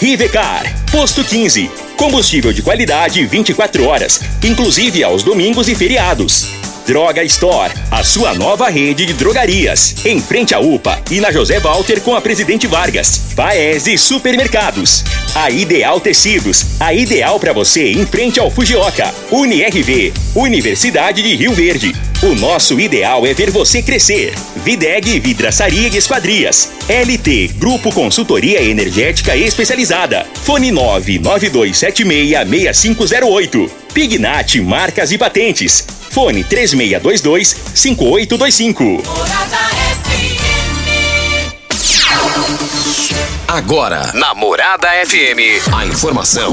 Rivecar, Posto 15. Combustível de qualidade 24 horas, inclusive aos domingos e feriados. Droga Store, a sua nova rede de drogarias. Em frente à UPA e na José Walter com a Presidente Vargas. Paese Supermercados. A Ideal Tecidos, a ideal para você em frente ao Fujioka. UniRV, Universidade de Rio Verde. O nosso ideal é ver você crescer. Videg Vidraçaria e Esquadrias. LT Grupo Consultoria Energética Especializada. Fone 992766508. Pignat Marcas e Patentes. Fone 3622-5825. Morada FM. Agora, na Morada FM, a informação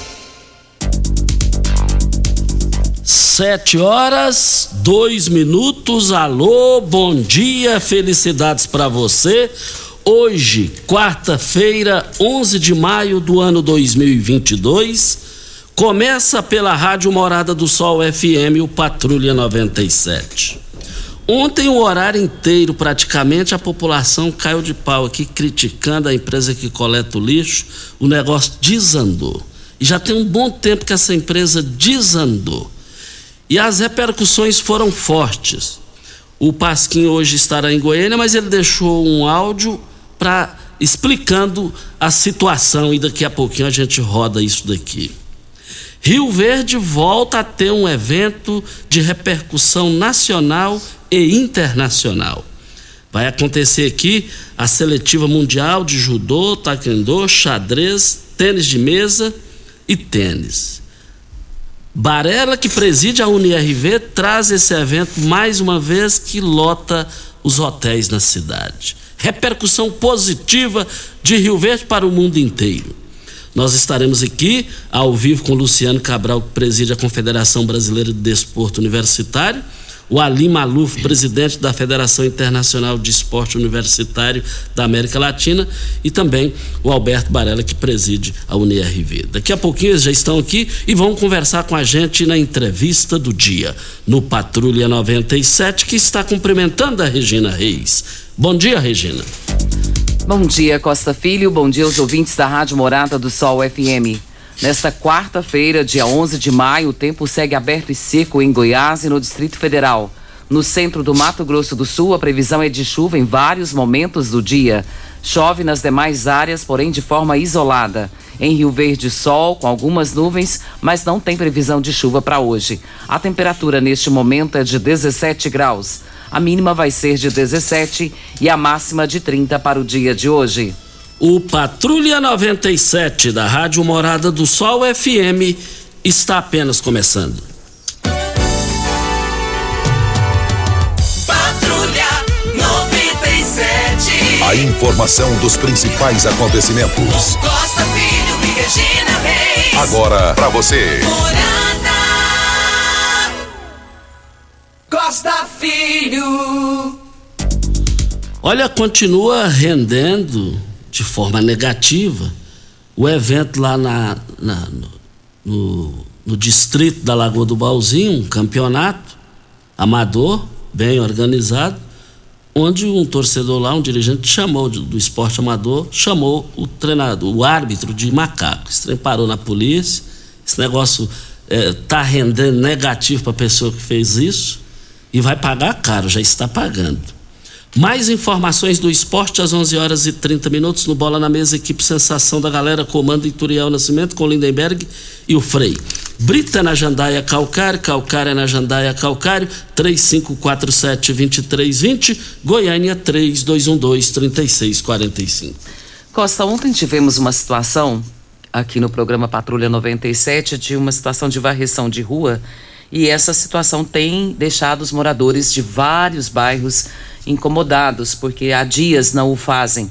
Sete horas, dois minutos. Alô, bom dia, felicidades para você. Hoje, quarta-feira, 11 de maio do ano 2022, começa pela Rádio Morada do Sol FM, o Patrulha 97. Ontem, o horário inteiro, praticamente, a população caiu de pau aqui criticando a empresa que coleta o lixo. O negócio desandou. E já tem um bom tempo que essa empresa desandou. E as repercussões foram fortes. O Pasquim hoje estará em Goiânia, mas ele deixou um áudio para explicando a situação e daqui a pouquinho a gente roda isso daqui. Rio Verde volta a ter um evento de repercussão nacional e internacional. Vai acontecer aqui a seletiva mundial de judô, taekwondo, xadrez, tênis de mesa e tênis. Barela, que preside a UniRV, traz esse evento mais uma vez que lota os hotéis na cidade. Repercussão positiva de Rio Verde para o mundo inteiro. Nós estaremos aqui ao vivo com Luciano Cabral, que preside a Confederação Brasileira de Desporto Universitário, o Ali Maluf, presidente da Federação Internacional de Esporte Universitário da América Latina, e também o Alberto Barella, que preside a UniRV. Daqui a pouquinho eles já estão aqui e vão conversar com a gente na entrevista do dia, no Patrulha 97, que está cumprimentando a Regina Reis. Bom dia, Regina. Bom dia, Costa Filho. Bom dia aos ouvintes da Rádio Morada do Sol FM. Nesta quarta-feira, dia 11 de maio, o tempo segue aberto e seco em Goiás e no Distrito Federal. No centro do Mato Grosso do Sul, a previsão é de chuva em vários momentos do dia. Chove nas demais áreas, porém de forma isolada. Em Rio Verde, sol com algumas nuvens, mas não tem previsão de chuva para hoje. A temperatura neste momento é de 17 graus. A mínima vai ser de 17 e a máxima de 30 para o dia de hoje. O Patrulha 97 da Rádio Morada do Sol FM está apenas começando. Patrulha 97. A informação dos principais acontecimentos. Costa Filho e Regina Reis. Agora para você. Morada. Costa Filho. Olha, continua rendendo de forma negativa o evento lá na, na- no, no- distrito da Lagoa do Balzinho, um campeonato amador, bem organizado, onde um torcedor lá, um dirigente, chamou do esporte amador, chamou o treinador, o árbitro de macaco. Esse trem parou na polícia, esse negócio está rendendo negativo para a pessoa que fez isso e vai pagar caro, já está pagando. Mais informações do esporte às 11 horas e 30 minutos no Bola na Mesa, equipe Sensação da Galera, comando Ituriel Nascimento com Lindenberg e o Frei. Brita na Jandaia Calcário, Calcária na Jandaia Calcário, 3547-2320, Goiânia 3212-3645. Costa, ontem tivemos uma situação aqui no programa Patrulha 97 de uma situação de varrição de rua e essa situação tem deixado os moradores de vários bairros incomodados, porque há dias não o fazem.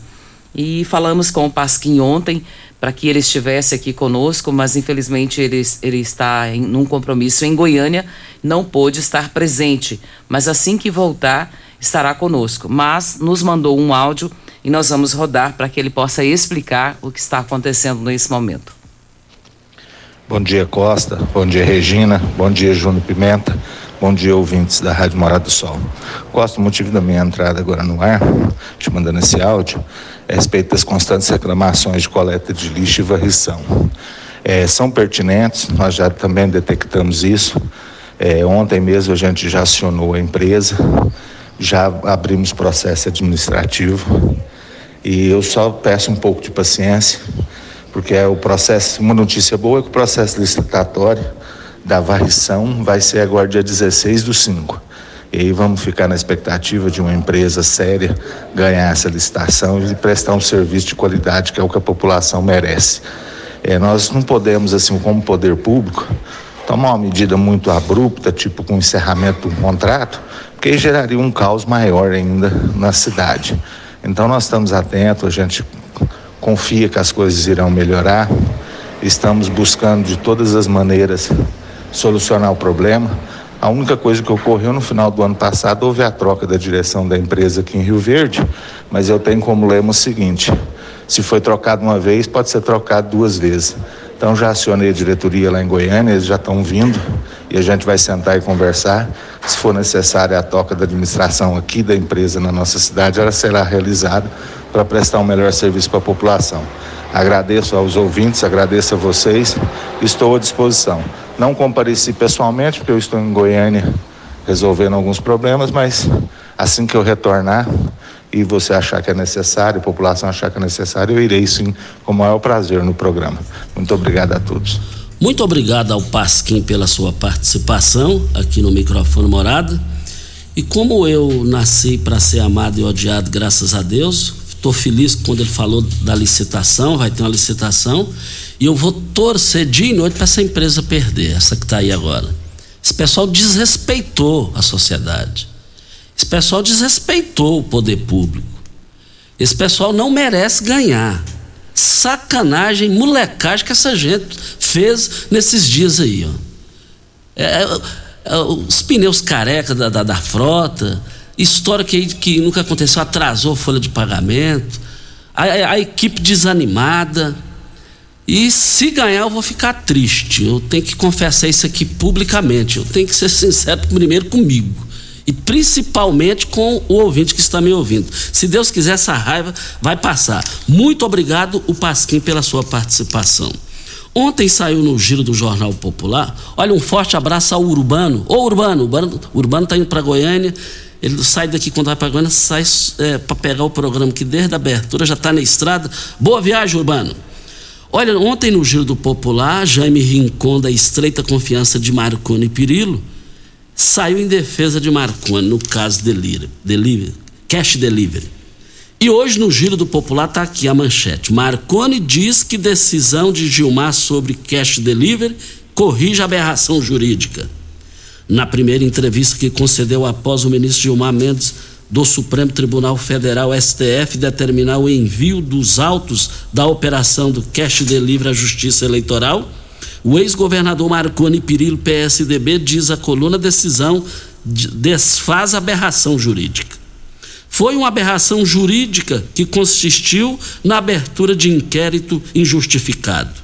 E falamos com o Pasquim ontem para que ele estivesse aqui conosco, mas infelizmente ele, ele está em num compromisso em Goiânia, não pôde estar presente. Mas assim que voltar, estará conosco. Mas nos mandou um áudio e nós vamos rodar para que ele possa explicar o que está acontecendo nesse momento. Bom dia, Costa. Bom dia, Regina. Bom dia, Júnior Pimenta. Bom dia, ouvintes da Rádio Morada do Sol. Gosto o motivo da minha entrada agora no ar, te mandando esse áudio, é a respeito das constantes reclamações de coleta de lixo e varrição. É, são pertinentes, nós já também detectamos isso. É, ontem mesmo a gente já acionou a empresa, já abrimos processo administrativo e eu só peço um pouco de paciência, porque é o processo, uma notícia boa é que o processo licitatório da varrição vai ser agora dia 16 do 5. E aí vamos ficar na expectativa de uma empresa séria ganhar essa licitação e prestar um serviço de qualidade que é o que a população merece. É, nós não podemos, assim, como poder público, tomar uma medida muito abrupta, tipo com encerramento do contrato, porque geraria um caos maior ainda na cidade. Então nós estamos atentos, a gente confia que as coisas irão melhorar, estamos buscando de todas as maneiras solucionar o problema. A única coisa que ocorreu no final do ano passado houve a troca da direção da empresa aqui em Rio Verde, mas eu tenho como lema o seguinte: se foi trocado uma vez, pode ser trocado duas vezes. Então já acionei a diretoria lá em Goiânia, eles já estão vindo e a gente vai sentar e conversar. Se for necessária a troca da administração aqui da empresa na nossa cidade, ela será realizada para prestar um melhor serviço para a população. Agradeço aos ouvintes, agradeço a vocês, estou à disposição. Não compareci pessoalmente, porque eu estou em Goiânia resolvendo alguns problemas, mas assim que eu retornar e você achar que é necessário, a população achar que é necessário, eu irei sim com o maior prazer no programa. Muito obrigado a todos. Muito obrigado ao Pasquim pela sua participação aqui no microfone Morada. E como eu nasci para ser amado e odiado, graças a Deus, Estou feliz quando ele falou da licitação, vai ter uma licitação, e eu vou torcer dia e noite para essa empresa perder, essa que está aí agora. Esse pessoal desrespeitou a sociedade. Esse pessoal desrespeitou o poder público. Esse pessoal não merece ganhar. Sacanagem, molecagem que essa gente fez nesses dias aí. Ó. É, é, é os pneus careca da, da, da frota, História que, que nunca aconteceu, atrasou a folha de pagamento, a, a, a equipe desanimada. E se ganhar, eu vou ficar triste. Eu tenho que confessar isso aqui publicamente. Eu tenho que ser sincero primeiro comigo. E principalmente com o ouvinte que está me ouvindo. Se Deus quiser, essa raiva vai passar. Muito obrigado, o Pasquim, pela sua participação. Ontem saiu no giro do Jornal Popular. Olha, um forte abraço ao Urbano. Ô, Urbano, Urbano, Urbano está indo para Goiânia ele sai daqui quando vai para Goiânia, sai é, para pegar o programa que desde a abertura já está na estrada. Boa viagem, Urbano. Olha, ontem no Giro do Popular, Jaime Rincon, da estreita confiança de Marconi Pirillo, saiu em defesa de Marconi no caso delivery, delivery, cash delivery. E hoje no Giro do Popular está aqui a manchete. Marconi diz que decisão de Gilmar sobre cash delivery corrige aberração jurídica na primeira entrevista que concedeu após o ministro Gilmar Mendes do Supremo Tribunal Federal STF determinar o envio dos autos da operação do cash delivery à Justiça Eleitoral, o ex-governador Marconi Pirillo, PSDB, diz a coluna decisão desfaz aberração jurídica. Foi uma aberração jurídica que consistiu na abertura de inquérito injustificado,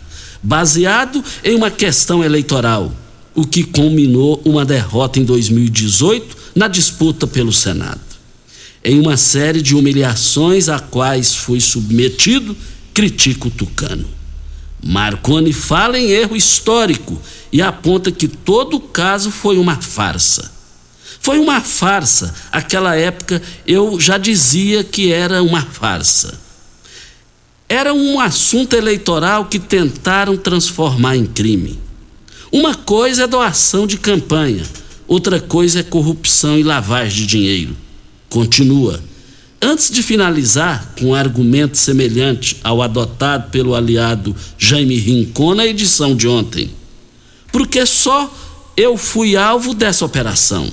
baseado em uma questão eleitoral o que culminou uma derrota em 2018 na disputa pelo Senado. Em uma série de humilhações a quais foi submetido, critica o Tucano. Marconi fala em erro histórico e aponta que todo o caso foi uma farsa. Foi uma farsa. Aquela época eu já dizia que era uma farsa. Era um assunto eleitoral que tentaram transformar em crime. Uma coisa é doação de campanha, outra coisa é corrupção e lavagem de dinheiro. Continua. Antes de finalizar com um argumento semelhante ao adotado pelo aliado Jaime Rincon na edição de ontem, porque só eu fui alvo dessa operação.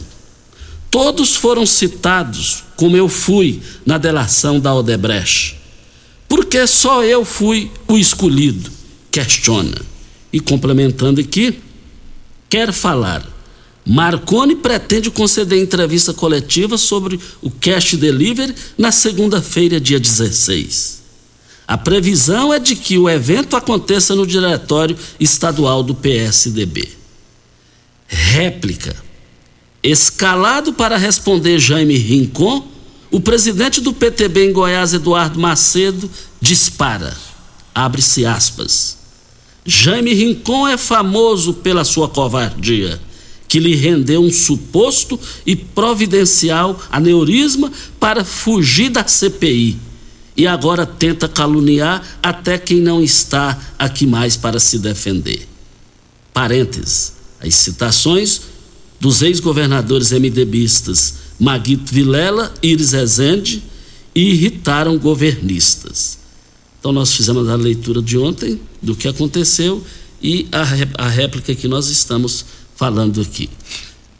Todos foram citados como eu fui na delação da Odebrecht. Porque só eu fui o escolhido, questiona. E complementando aqui, quer falar. Marconi pretende conceder entrevista coletiva sobre o cash delivery na segunda-feira, dia 16. A previsão é de que o evento aconteça no diretório estadual do PSDB. Réplica. Escalado para responder Jaime Rincon, o presidente do PTB em Goiás, Eduardo Macedo, dispara. Abre-se aspas. Jaime Rincon é famoso pela sua covardia, que lhe rendeu um suposto e providencial aneurisma para fugir da CPI. E agora tenta caluniar até quem não está aqui mais para se defender. Parênteses. As citações dos ex-governadores MDBistas Maguito Vilela e Iris Rezende irritaram governistas. Então nós fizemos a leitura de ontem do que aconteceu e a, a réplica que nós estamos falando aqui.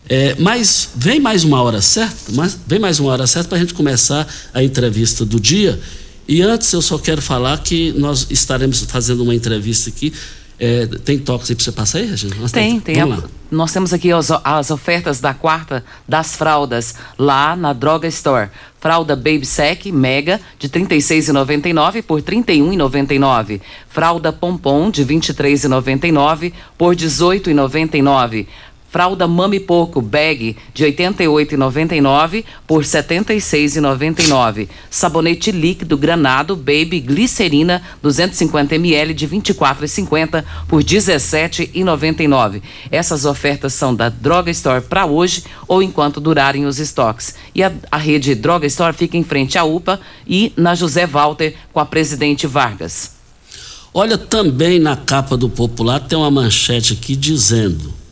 É, mas vem mais uma hora certa, mas vem mais uma hora certa para a gente começar a entrevista do dia. E antes eu só quero falar que nós estaremos fazendo uma entrevista aqui é, tem toques aí para você passar aí, Regina? Nós tem, tem. A, nós temos aqui as, as, ofertas da quarta das fraldas lá na Droga Store. Fralda Baby Sec Mega de R$ 36,99 por R$ 31,99. Fralda Pompom de R$ 23,99 por R$ 18,99. Fralda Mami Poco Bag de 88,99 por 76,99. Sabonete líquido Granado Baby Glicerina 250 ml de 24,50 por 17,99. Essas ofertas são da Droga Store para hoje ou enquanto durarem os estoques. E a, a rede Droga Store fica em frente à UPA e na José Walter com a Presidente Vargas. Olha, também na capa do Popular tem uma manchete aqui dizendo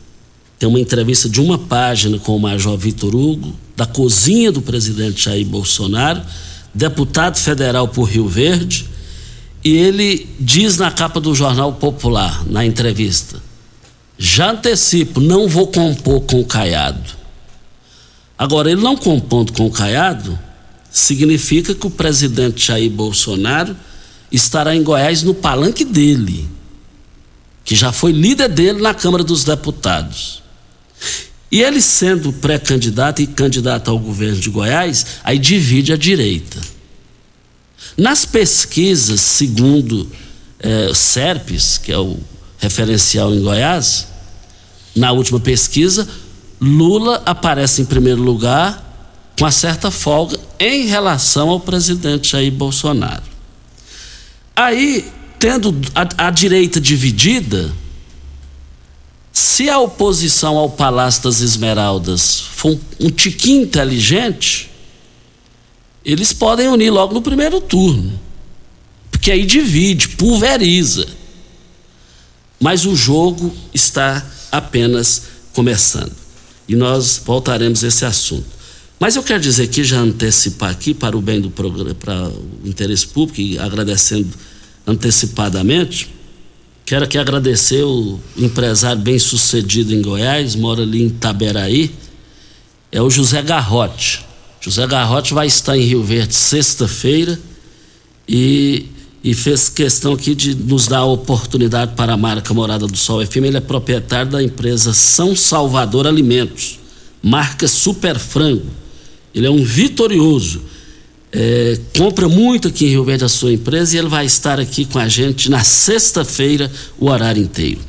tem uma entrevista de uma página com o Major Vitor Hugo, da cozinha do presidente Jair Bolsonaro, deputado federal por Rio Verde, e ele diz na capa do Jornal Popular, na entrevista: já antecipo, não vou compor com o Caiado. Agora, ele não compondo com o Caiado, significa que o presidente Jair Bolsonaro estará em Goiás no palanque dele, que já foi líder dele na Câmara dos Deputados. E ele sendo pré-candidato e candidato ao governo de Goiás, aí divide a direita. Nas pesquisas, segundo é, o SERPES, que é o referencial em Goiás, na última pesquisa, Lula aparece em primeiro lugar com uma certa folga em relação ao presidente Jair Bolsonaro. Aí, tendo a, a direita dividida, se a oposição ao Palácio das Esmeraldas for um, tiquinho inteligente, eles podem unir logo no primeiro turno. Porque aí divide, pulveriza. Mas o jogo está apenas começando. E nós voltaremos a esse assunto. Mas eu quero dizer aqui, já antecipar aqui, para o bem do programa, para o interesse público, e agradecendo antecipadamente, Quero aqui agradecer o empresário bem sucedido em Goiás, mora ali em Taberaí, é o José Garrote. José Garrote vai estar em Rio Verde sexta-feira e, e fez questão aqui de nos dar a oportunidade para a marca Morada do Sol FM. Ele é proprietário da empresa São Salvador Alimentos, marca Super Frango. Ele é um vitorioso é, compra muito aqui em Rio Verde a sua empresa e ele vai estar aqui com a gente na sexta-feira, o horário inteiro.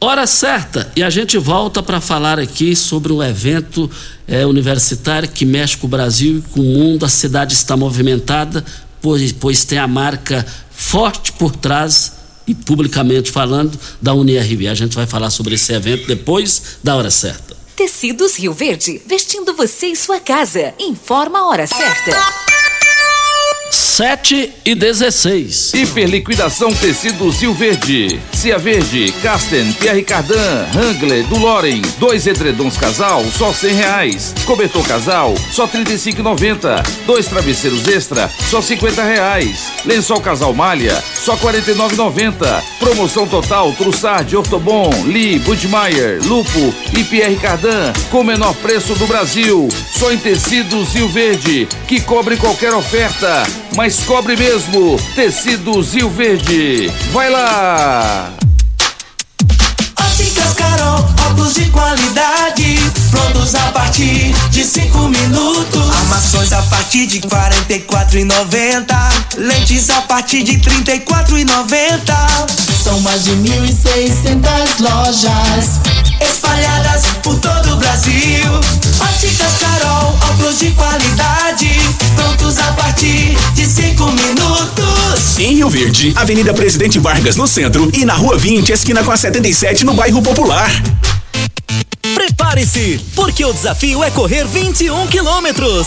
Hora certa, e a gente volta para falar aqui sobre um evento é, universitário que mexe com o Brasil e com o mundo. A cidade está movimentada, pois, pois tem a marca forte por trás e publicamente falando da UNIRV. A gente vai falar sobre esse evento depois da hora certa. Tecidos Rio Verde, vestindo você e sua casa. Informa a hora certa. 7 e 16. Hiperliquidação Tecidos Rio Verde. Cia Verde, Casten, Pierre Cardan, Hangler, do Loren. Dois edredons casal, só cem reais. Cobertor casal, só trinta e cinco Dois travesseiros extra, só cinquenta reais. Lençol casal malha, só quarenta e nove Promoção total, Trussard, Ortobon, Lee, Budmeier, Lupo e Pierre Cardan, com o menor preço do Brasil. Só em Tecidos Rio Verde, que cobre qualquer oferta mas cobre mesmo. Tecido Zil Verde. Vai lá! Óticas Carol, óculos de qualidade, prontos a partir de cinco minutos. Armações a partir de e noventa, lentes a partir de e noventa. São mais de mil e seiscentas lojas espalhadas por todo o Brasil. Óticas Carol, óculos de qualidade, prontos a partir de cinco minutos. Em Rio Verde, Avenida Presidente Vargas no centro e na Rua 20, esquina com a 77 no bairro Popular. Prepare-se, porque o desafio é correr 21 quilômetros.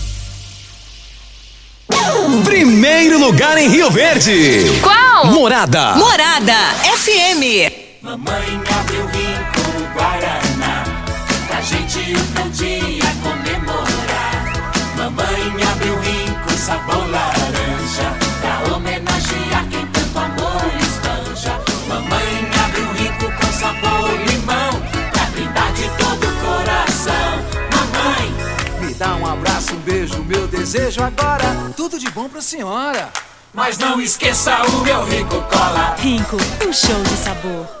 Primeiro lugar em Rio Verde. Qual? Morada. Morada FM. Mamãe abriu rico Guaraná, pra gente um dia comemorar. Mamãe abriu rico sabor laranja, desejo agora. Tudo de bom pra senhora. mas não esqueça o meu rico cola. Rinco, um show de sabor.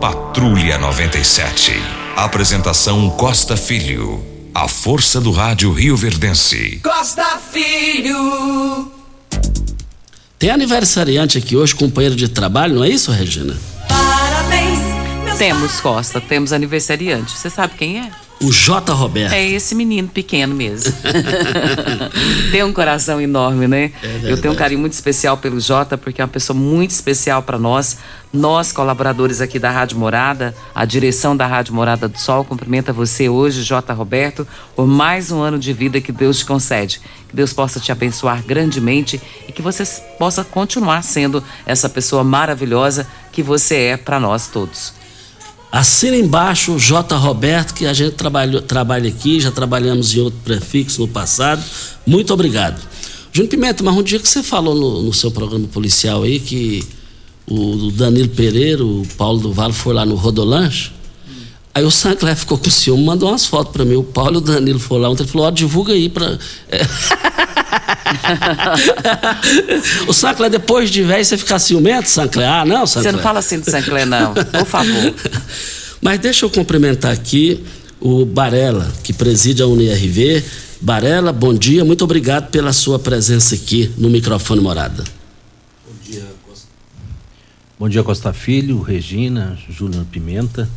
Patrulha 97. Apresentação Costa Filho. A força do rádio Rio Verdense. Costa Filho. Tem aniversariante aqui hoje, companheiro de trabalho, não é isso, Regina? Temos, Costa, temos aniversariante. Você sabe quem é? O J. Roberto. É esse menino pequeno mesmo. Tem um coração enorme, né? É Eu tenho um carinho muito especial pelo Jota, porque é uma pessoa muito especial para nós. Nós, colaboradores aqui da Rádio Morada, a direção da Rádio Morada do Sol, cumprimenta você hoje, Jota Roberto, por mais um ano de vida que Deus te concede. Que Deus possa te abençoar grandemente e que você possa continuar sendo essa pessoa maravilhosa que você é para nós todos. Assina embaixo J. Roberto, que a gente trabalhou, trabalha aqui, já trabalhamos em outro prefixo no passado. Muito obrigado. Júnior Pimenta, mas um dia que você falou no, no seu programa policial aí que o Danilo Pereira, o Paulo do Vale, foi lá no Rodolanche. Aí o Sancler ficou com ciúme, mandou umas fotos para mim. O Paulo e o Danilo foram lá ontem, ele falou, ó, divulga aí para o Sancler, depois de velho, você fica ciumento, Sancler? Ah, não, Sancler? Você não fala assim do Sancler, não. Por favor. Mas deixa eu cumprimentar aqui o Barela, que preside a UNIRV. Barela, bom dia, muito obrigado pela sua presença aqui no microfone Morada. Bom dia, Costa. Bom dia, Costa Filho, Regina, Júnior Pimenta.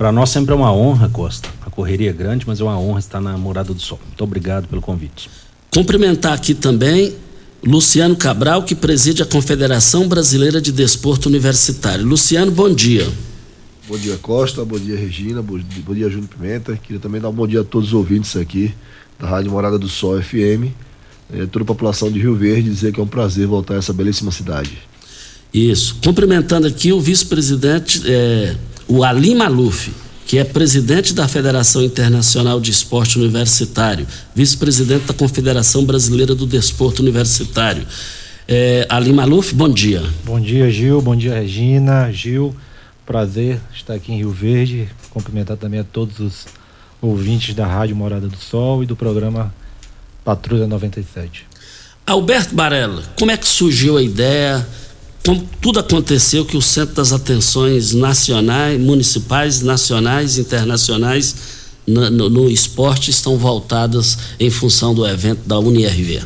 Para nós sempre é uma honra, Costa. A correria é grande, mas é uma honra estar na Morada do Sol. Muito obrigado pelo convite. Cumprimentar aqui também Luciano Cabral, que preside a Confederação Brasileira de Desporto Universitário. Luciano, bom dia. Bom dia, Costa. Bom dia, Regina. Bom, bom dia, Júnior Pimenta. Queria também dar um bom dia a todos os ouvintes aqui da Rádio Morada do Sol FM. É, toda a população de Rio Verde dizer que é um prazer voltar a essa belíssima cidade. Isso. Cumprimentando aqui o vice-presidente, é, o Alim Maluf que é presidente da Federação Internacional de Esporte Universitário, vice-presidente da Confederação Brasileira do Desporto Universitário. É, Ali Maluf, bom dia. Bom dia, Gil. Bom dia, Regina. Gil, prazer estar aqui em Rio Verde. Cumprimentar também a todos os ouvintes da Rádio Morada do Sol e do programa Patrulha 97. Alberto Barella, como é que surgiu a ideia? Como tudo aconteceu que o centro das atenções nacionais, municipais, nacionais, internacionais no, no, no, esporte estão voltadas em função do evento da UniRV.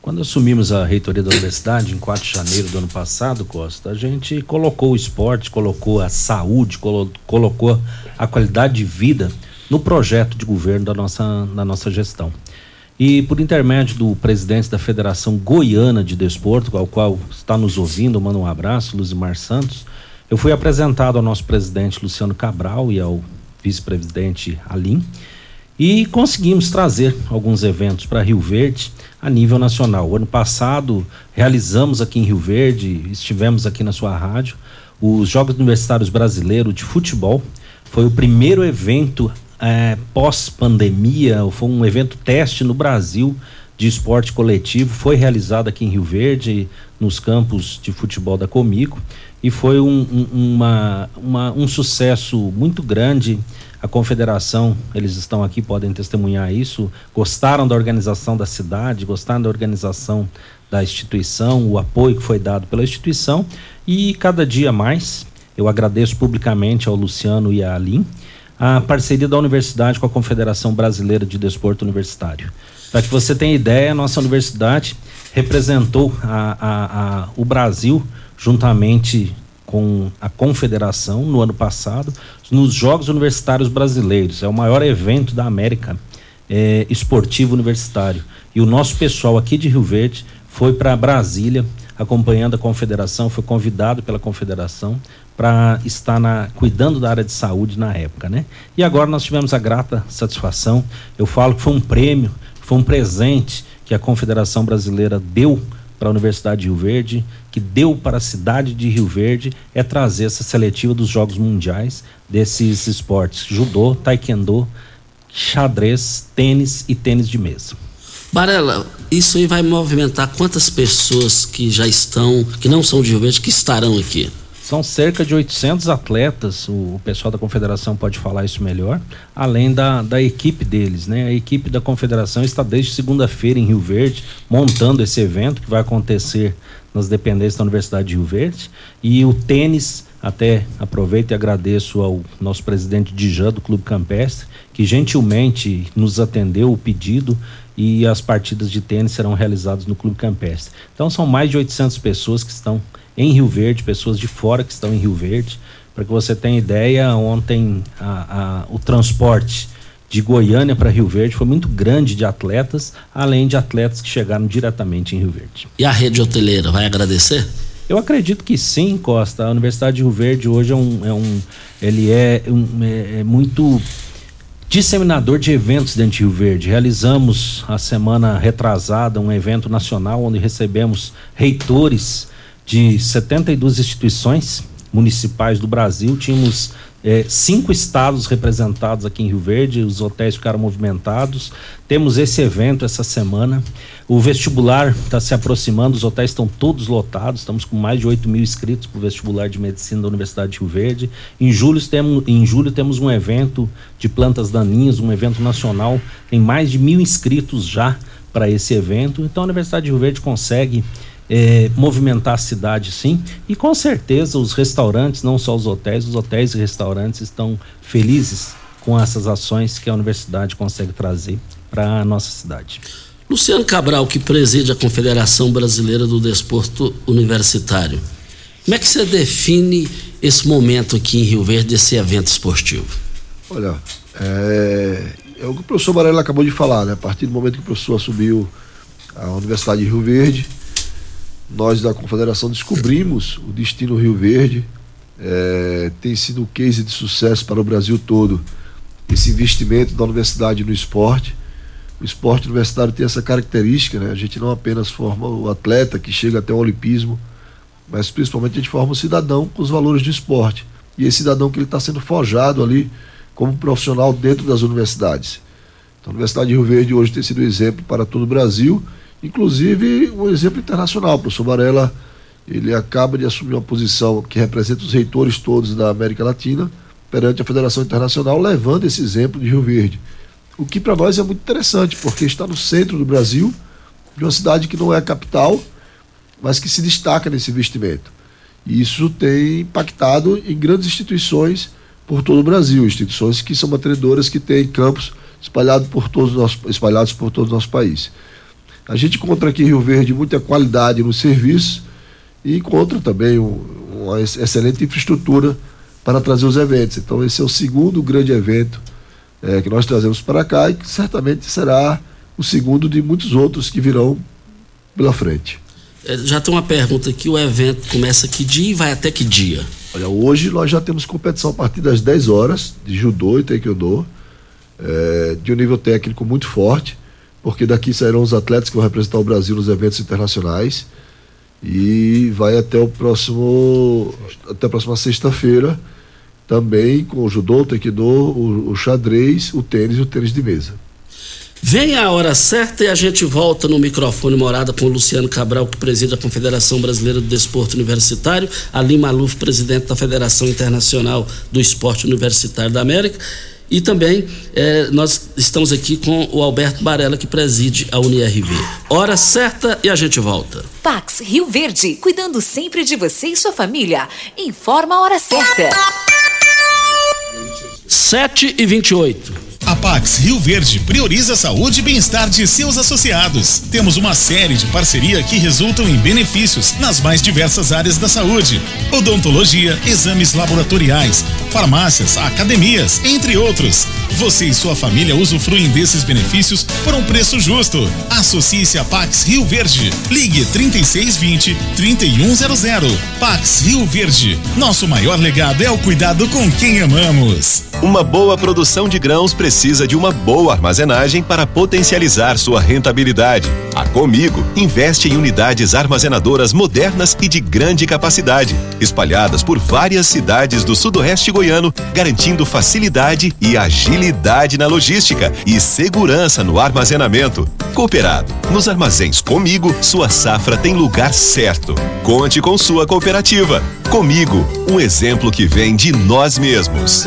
Quando assumimos a reitoria da universidade em 4 de janeiro do ano passado, Costa, a gente colocou o esporte, colocou a saúde, colo, colocou a qualidade de vida no projeto de governo da nossa, da nossa gestão. E por intermédio do presidente da Federação Goiana de Desporto, ao qual está nos ouvindo, mando um abraço, Luzimar Santos, eu fui apresentado ao nosso presidente Luciano Cabral e ao vice-presidente Alim e conseguimos trazer alguns eventos para Rio Verde a nível nacional. O ano passado realizamos aqui em Rio Verde, estivemos aqui na sua rádio, os Jogos Universitários Brasileiros de Futebol. Foi o primeiro evento é, pós-pandemia, foi um evento teste no Brasil de esporte coletivo, foi realizado aqui em Rio Verde, nos campos de futebol da Comigo, e foi um, um, uma, uma, um sucesso muito grande. A confederação, eles estão aqui, podem testemunhar isso, gostaram da organização da cidade, gostaram da organização da instituição, o apoio que foi dado pela instituição, e cada dia mais, eu agradeço publicamente ao Luciano e à Aline a parceria da universidade com a Confederação Brasileira de Desporto Universitário. Para que você tenha ideia, a nossa universidade representou a, a, a, o Brasil juntamente com a Confederação no ano passado nos Jogos Universitários Brasileiros. É o maior evento da América é, esportivo universitário. E o nosso pessoal aqui de Rio Verde foi para Brasília acompanhando a confederação, foi convidado pela confederação para estar na, cuidando da área de saúde na época, né? E agora nós tivemos a grata satisfação, eu falo que foi um prêmio, foi um presente que a Confederação Brasileira deu para a Universidade de Rio Verde, que deu para a cidade de Rio Verde, é trazer essa seletiva dos Jogos Mundiais desses esportes: judô, taekwondo, xadrez, tênis e tênis de mesa. Barela, isso aí vai movimentar quantas pessoas que já estão, que não são de Rio Verde, que estarão aqui? São cerca de 800 atletas, o, pessoal da confederação pode falar isso melhor, além da, da equipe deles, né? A equipe da confederação está desde segunda-feira em Rio Verde, montando esse evento que vai acontecer nas dependências da Universidade de Rio Verde. E o tênis, até aproveito e agradeço ao nosso presidente Dijan do Clube Campestre, que gentilmente nos atendeu o pedido e as partidas de tênis serão realizadas no Clube Campestre. Então são mais de 800 pessoas que estão em Rio Verde, pessoas de fora que estão em Rio Verde. Para que você tenha ideia, ontem a, a, o transporte de Goiânia para Rio Verde foi muito grande de atletas, além de atletas que chegaram diretamente em Rio Verde. E a rede hoteleira vai agradecer? Eu acredito que sim, Costa. A Universidade de Rio Verde hoje é um, é um ele é, um, é, é muito disseminador de eventos dentro de Rio Verde. Realizamos a semana retrasada um evento nacional onde recebemos reitores de 72 instituições municipais do Brasil. Tínhamos é, cinco estados representados aqui em Rio Verde, os hotéis ficaram movimentados. Temos esse evento essa semana. O vestibular está se aproximando, os hotéis estão todos lotados. Estamos com mais de 8 mil inscritos para o vestibular de medicina da Universidade de Rio Verde. Em julho, temos, em julho temos um evento de plantas daninhas, um evento nacional. Tem mais de mil inscritos já para esse evento. Então a Universidade de Rio Verde consegue é, movimentar a cidade sim e com certeza os restaurantes, não só os hotéis, os hotéis e restaurantes estão felizes com essas ações que a universidade consegue trazer para a nossa cidade. Luciano Cabral, que preside a Confederação Brasileira do Desporto Universitário, como é que você define esse momento aqui em Rio Verde, desse evento esportivo? Olha, é, é o que o professor Varela acabou de falar, né? A partir do momento que o professor assumiu a Universidade de Rio Verde, nós da Confederação descobrimos o destino Rio Verde. É, tem sido um case de sucesso para o Brasil todo esse investimento da universidade no esporte. O esporte universitário tem essa característica, né? A gente não apenas forma o atleta que chega até o olimpismo, mas principalmente a gente forma o cidadão com os valores do esporte. E esse cidadão que ele está sendo forjado ali como profissional dentro das universidades. Então, a Universidade de Rio Verde hoje tem sido um exemplo para todo o Brasil inclusive um exemplo internacional. O professor Varela ele acaba de assumir uma posição que representa os reitores todos da América Latina perante a Federação Internacional, levando esse exemplo de Rio Verde. O que para nós é muito interessante, porque está no centro do Brasil, de uma cidade que não é capital, mas que se destaca nesse investimento. E isso tem impactado em grandes instituições por todo o Brasil, instituições que são mantenedoras que têm campos espalhados por todos os espalhados por todo o nosso país. A gente encontra aqui em Rio Verde muita qualidade no serviço e encontra também um, uma excelente infraestrutura para trazer os eventos. Então, esse é o segundo grande evento é, que nós trazemos para cá e que certamente será o segundo de muitos outros que virão pela frente. É, já tem uma pergunta aqui: o evento começa que dia e vai até que dia? Olha, hoje nós já temos competição a partir das 10 horas de judô e taekwondo, é, de um nível técnico muito forte porque daqui sairão os atletas que vão representar o Brasil nos eventos internacionais e vai até o próximo até a próxima sexta-feira também com o judô, o taekwondo, o, o xadrez, o tênis e o tênis de mesa. Vem a hora certa e a gente volta no microfone morada com o Luciano Cabral, que preside a Confederação Brasileira do Desporto Universitário, Ali Maluf, presidente da Federação Internacional do Esporte Universitário da América e também eh, nós estamos aqui com o Alberto Barella, que preside a UniRV. Hora certa e a gente volta. Pax Rio Verde, cuidando sempre de você e sua família. Informa a hora certa. 7 e 28 a Pax Rio Verde prioriza a saúde e bem-estar de seus associados. Temos uma série de parceria que resultam em benefícios nas mais diversas áreas da saúde: odontologia, exames laboratoriais, farmácias, academias, entre outros. Você e sua família usufruem desses benefícios por um preço justo. Associe-se a Pax Rio Verde. Ligue 3620 3100. Pax Rio Verde. Nosso maior legado é o cuidado com quem amamos. Uma boa produção de grãos precisa de uma boa armazenagem para potencializar sua rentabilidade. A Comigo investe em unidades armazenadoras modernas e de grande capacidade, espalhadas por várias cidades do sudoeste goiano, garantindo facilidade e agilidade na logística e segurança no armazenamento. Cooperado, nos armazéns Comigo, sua safra tem lugar certo. Conte com sua cooperativa. Comigo, um exemplo que vem de nós mesmos.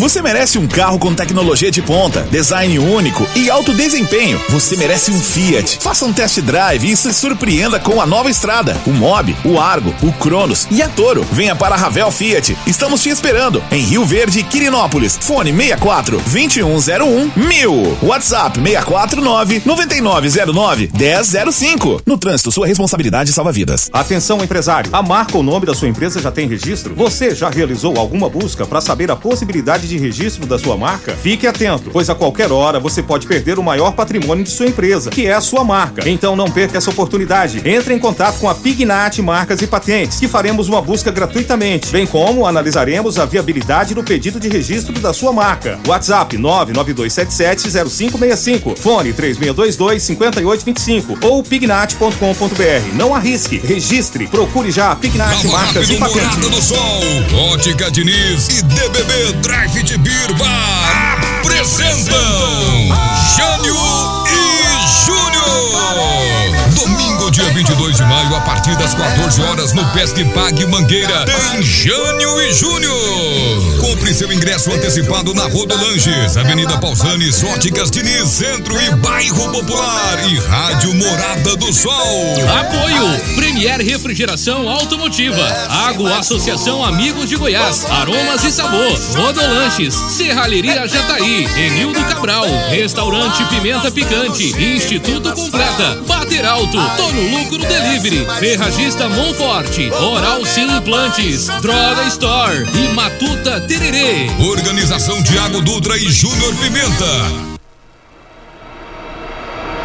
Você merece um carro com tecnologia de ponta, design único e alto desempenho. Você merece um Fiat. Faça um test drive e se surpreenda com a nova estrada, o Mob, o Argo, o Cronos e a Toro. Venha para a Ravel Fiat. Estamos te esperando em Rio Verde, Quirinópolis. Fone 64 2101 1000. WhatsApp 649 9909 1005. No trânsito, sua responsabilidade salva vidas. Atenção, empresário. A marca ou nome da sua empresa já tem registro? Você já realizou alguma busca para saber a possibilidade de registro da sua marca? Fique atento, pois a qualquer hora você pode perder o maior patrimônio de sua empresa, que é a sua marca. Então não perca essa oportunidade. Entre em contato com a Pignat Marcas e Patentes, que faremos uma busca gratuitamente, bem como analisaremos a viabilidade do pedido de registro da sua marca. WhatsApp 992770565, fone 3622-5825 ou pignat.com.br. Não arrisque, registre, procure já a Pignat Marcas e Patentes. do Sol, Ótica Diniz e DBB Drive de Birba apresentam Jânio Dia 22 de maio, a partir das 14 horas, no Pesque Pague Mangueira, tem Jânio e Júnior. Compre seu ingresso antecipado na Rodolanges, Avenida Pausanes, Óticas Diniz, Centro e Bairro Popular e Rádio Morada do Sol. Apoio Premier Refrigeração Automotiva, Água Associação Amigos de Goiás, Aromas e Sabor, Rodolanches, Serralheria Jataí, Enildo Cabral, Restaurante Pimenta Picante, Instituto Completa, Bater Alto, Tono Lucro Delivery, Ferragista Monforte, Oral Sim Implantes, Droga Store e Matuta Tererê. Organização Tiago Dutra e Júnior Pimenta.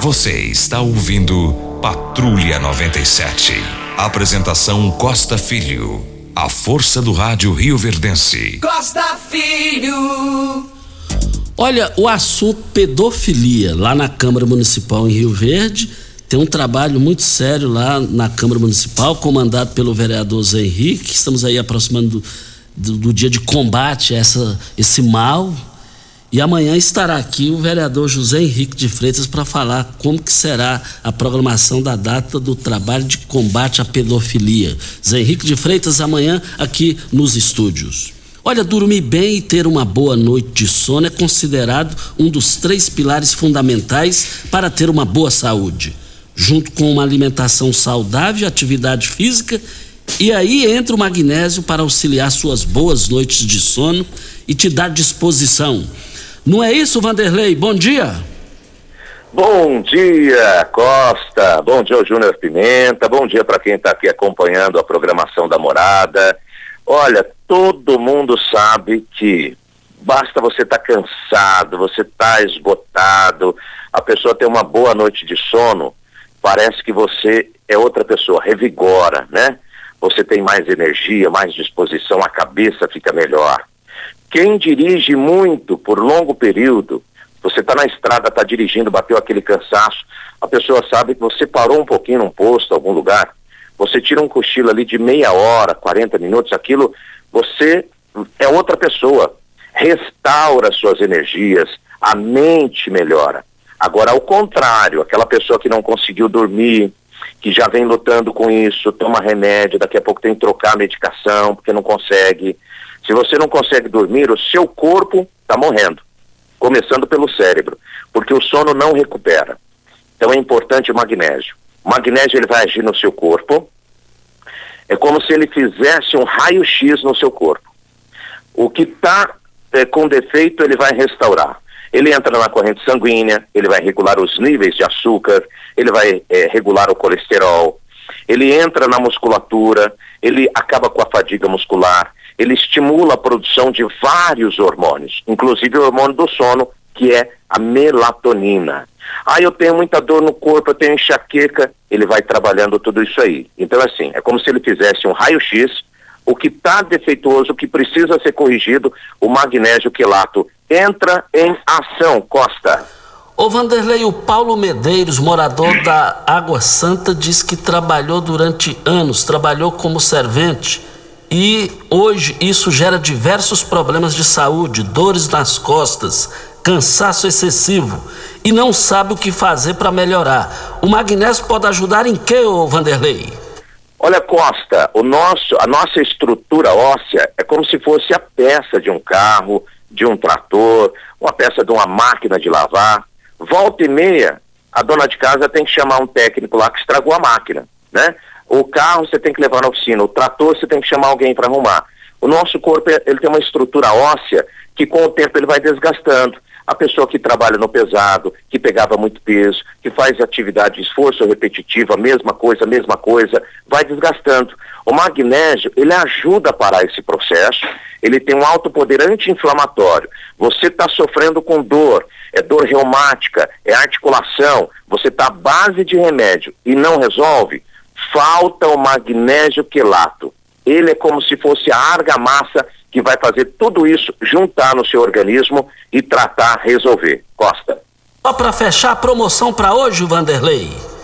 Você está ouvindo Patrulha 97. Apresentação Costa Filho. A força do rádio Rio Verdense. Costa Filho. Olha, o assunto pedofilia lá na Câmara Municipal em Rio Verde tem um trabalho muito sério lá na Câmara Municipal, comandado pelo vereador Zé Henrique. Estamos aí aproximando do, do, do dia de combate a essa, esse mal. E amanhã estará aqui o vereador José Henrique de Freitas para falar como que será a programação da data do trabalho de combate à pedofilia. Zé Henrique de Freitas amanhã aqui nos estúdios. Olha, dormir bem e ter uma boa noite de sono é considerado um dos três pilares fundamentais para ter uma boa saúde. Junto com uma alimentação saudável e atividade física, e aí entra o magnésio para auxiliar suas boas noites de sono e te dar disposição. Não é isso, Vanderlei? Bom dia. Bom dia, Costa. Bom dia, Júnior Pimenta. Bom dia para quem está aqui acompanhando a programação da morada. Olha, todo mundo sabe que basta você estar tá cansado, você estar tá esgotado, a pessoa ter uma boa noite de sono, parece que você é outra pessoa, revigora, né? Você tem mais energia, mais disposição, a cabeça fica melhor. Quem dirige muito por longo período, você está na estrada, está dirigindo, bateu aquele cansaço, a pessoa sabe que você parou um pouquinho num posto, algum lugar, você tira um cochilo ali de meia hora, 40 minutos, aquilo, você é outra pessoa. Restaura suas energias, a mente melhora. Agora, ao contrário, aquela pessoa que não conseguiu dormir, que já vem lutando com isso, toma remédio, daqui a pouco tem que trocar a medicação porque não consegue, se você não consegue dormir, o seu corpo está morrendo, começando pelo cérebro, porque o sono não recupera. Então é importante o magnésio. O magnésio ele vai agir no seu corpo, é como se ele fizesse um raio-x no seu corpo. O que está é, com defeito ele vai restaurar. Ele entra na corrente sanguínea, ele vai regular os níveis de açúcar, ele vai é, regular o colesterol, ele entra na musculatura, ele acaba com a fadiga muscular, ele estimula a produção de vários hormônios, inclusive o hormônio do sono, que é a melatonina. Ah, eu tenho muita dor no corpo, eu tenho enxaqueca, ele vai trabalhando tudo isso aí. Então, assim, é como se ele fizesse um raio-x o que está defeituoso, o que precisa ser corrigido, o magnésio quelato entra em ação, Costa. Ô Vanderlei, o Paulo Medeiros, morador da Água Santa, diz que trabalhou durante anos, trabalhou como servente e hoje isso gera diversos problemas de saúde, dores nas costas, cansaço excessivo e não sabe o que fazer para melhorar. O magnésio pode ajudar em quê, ô Vanderlei? Olha, Costa, o nosso, a nossa estrutura óssea é como se fosse a peça de um carro, de um trator, uma peça de uma máquina de lavar. Volta e meia, a dona de casa tem que chamar um técnico lá que estragou a máquina, né? O carro você tem que levar na oficina, o trator você tem que chamar alguém para arrumar. O nosso corpo ele tem uma estrutura óssea que com o tempo ele vai desgastando. A pessoa que trabalha no pesado, que pegava muito peso, que faz atividade de esforço repetitiva, mesma coisa, mesma coisa, vai desgastando. O magnésio, ele ajuda a parar esse processo, ele tem um alto poder anti-inflamatório. Você está sofrendo com dor, é dor reumática, é articulação, você está à base de remédio e não resolve, falta o magnésio quelato. Ele é como se fosse a argamassa que vai fazer tudo isso juntar no seu organismo e tratar, resolver. Costa. Só para fechar a promoção para hoje, Vanderlei.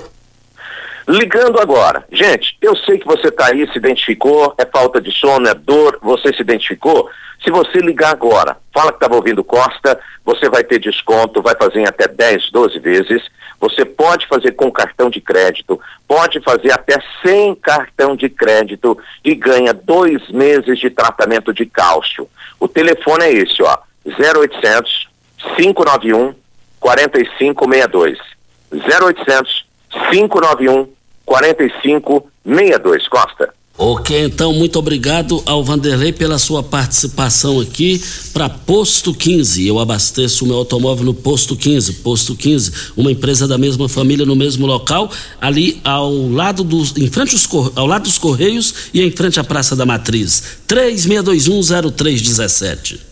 Ligando agora. Gente, eu sei que você está aí, se identificou, é falta de sono, é dor, você se identificou. Se você ligar agora, fala que estava ouvindo Costa, você vai ter desconto, vai fazer em até 10, 12 vezes. Você pode fazer com cartão de crédito, pode fazer até sem cartão de crédito e ganha dois meses de tratamento de cálcio. O telefone é esse, ó, 0800 591 4562. 0800 591 4562. Costa. Ok, então muito obrigado ao Vanderlei pela sua participação aqui para Posto 15. Eu abasteço o meu automóvel no Posto 15. Posto 15, uma empresa da mesma família no mesmo local, ali ao lado dos, em frente aos, ao lado dos Correios e em frente à Praça da Matriz. 36210317.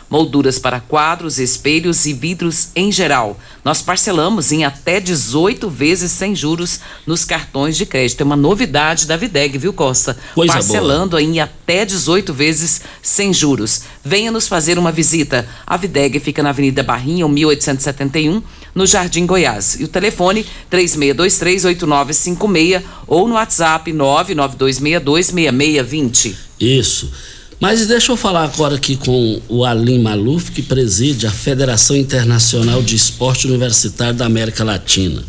molduras para quadros, espelhos e vidros em geral. Nós parcelamos em até 18 vezes sem juros nos cartões de crédito. É uma novidade da Videg, viu, Costa? Coisa Parcelando em até 18 vezes sem juros. Venha nos fazer uma visita. A Videg fica na Avenida Barrinha, 1871, no Jardim Goiás. E o telefone 36238956 ou no WhatsApp 992626620. Isso. Mas deixa eu falar agora aqui com o Alim Maluf, que preside a Federação Internacional de Esporte Universitário da América Latina.